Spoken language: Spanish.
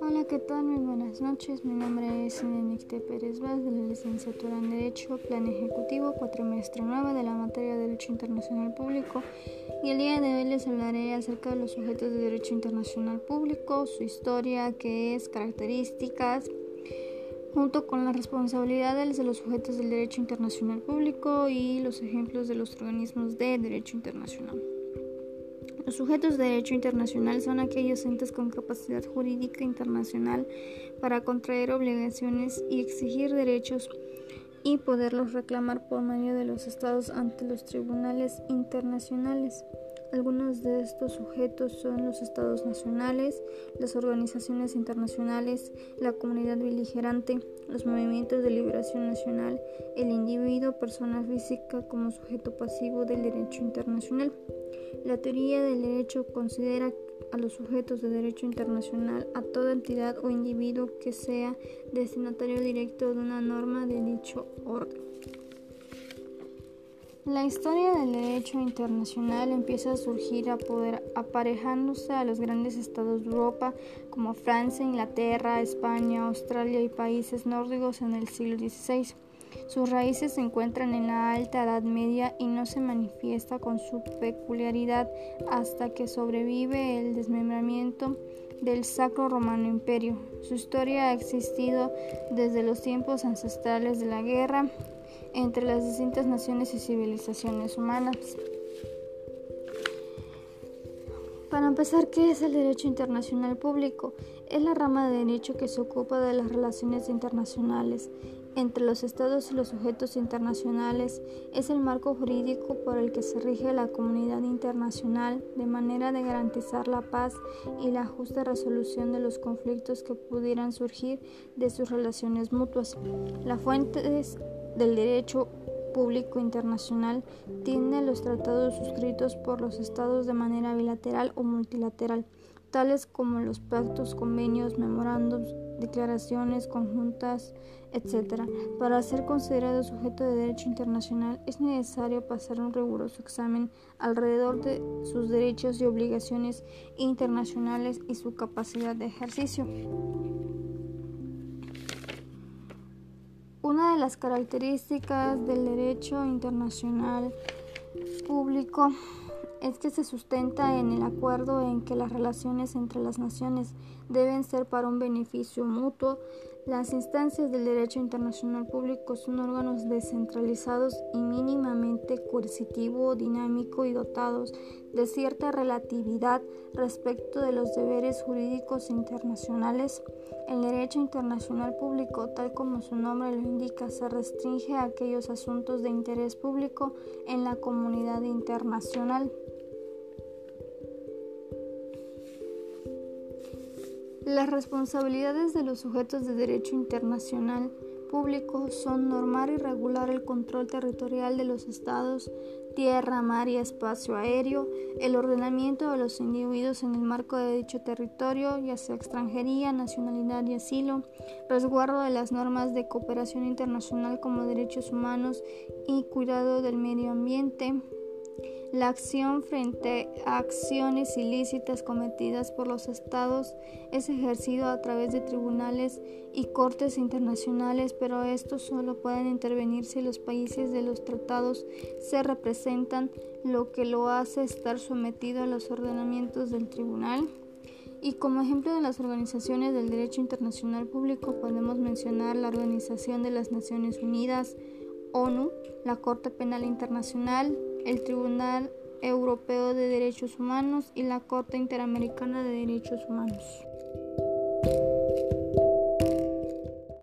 Hola, ¿qué tal? Muy buenas noches. Mi nombre es Inenicte Pérez Vaz de la licenciatura en Derecho, Plan Ejecutivo, cuatrimestre 9 de la materia de Derecho Internacional Público. Y el día de hoy les hablaré acerca de los sujetos de Derecho Internacional Público, su historia, qué es, características, junto con las responsabilidades de los sujetos del derecho internacional público y los ejemplos de los organismos de derecho internacional. Los sujetos de derecho internacional son aquellos entes con capacidad jurídica internacional para contraer obligaciones y exigir derechos y poderlos reclamar por medio de los estados ante los tribunales internacionales. Algunos de estos sujetos son los estados nacionales, las organizaciones internacionales, la comunidad beligerante, los movimientos de liberación nacional, el individuo, persona física como sujeto pasivo del derecho internacional. La teoría del derecho considera a los sujetos de derecho internacional a toda entidad o individuo que sea destinatario directo de una norma de dicho orden. La historia del derecho internacional empieza a surgir a poder aparejándose a los grandes estados de Europa como Francia, Inglaterra, España, Australia y países nórdicos en el siglo XVI. Sus raíces se encuentran en la Alta Edad Media y no se manifiesta con su peculiaridad hasta que sobrevive el desmembramiento del Sacro Romano Imperio. Su historia ha existido desde los tiempos ancestrales de la guerra entre las distintas naciones y civilizaciones humanas. Para empezar, ¿qué es el derecho internacional público? Es la rama de derecho que se ocupa de las relaciones internacionales entre los estados y los sujetos internacionales. Es el marco jurídico por el que se rige la comunidad internacional de manera de garantizar la paz y la justa resolución de los conflictos que pudieran surgir de sus relaciones mutuas. La fuente del derecho público internacional tiene los tratados suscritos por los estados de manera bilateral o multilateral, tales como los pactos, convenios, memorándums, declaraciones conjuntas, etc. Para ser considerado sujeto de derecho internacional es necesario pasar un riguroso examen alrededor de sus derechos y obligaciones internacionales y su capacidad de ejercicio. Una de las características del derecho internacional público es que se sustenta en el acuerdo en que las relaciones entre las naciones deben ser para un beneficio mutuo. Las instancias del derecho internacional público son órganos descentralizados y mínimamente coercitivo, dinámico y dotados de cierta relatividad respecto de los deberes jurídicos internacionales. El derecho internacional público, tal como su nombre lo indica, se restringe a aquellos asuntos de interés público en la comunidad internacional. Las responsabilidades de los sujetos de derecho internacional público son normar y regular el control territorial de los estados, tierra, mar y espacio aéreo, el ordenamiento de los individuos en el marco de dicho territorio, ya sea extranjería, nacionalidad y asilo, resguardo de las normas de cooperación internacional como derechos humanos y cuidado del medio ambiente, la acción frente a acciones ilícitas cometidas por los estados es ejercido a través de tribunales y cortes internacionales, pero estos solo pueden intervenir si los países de los tratados se representan, lo que lo hace estar sometido a los ordenamientos del tribunal. Y como ejemplo de las organizaciones del derecho internacional público podemos mencionar la Organización de las Naciones Unidas, ONU, la Corte Penal Internacional, el Tribunal Europeo de Derechos Humanos y la Corte Interamericana de Derechos Humanos.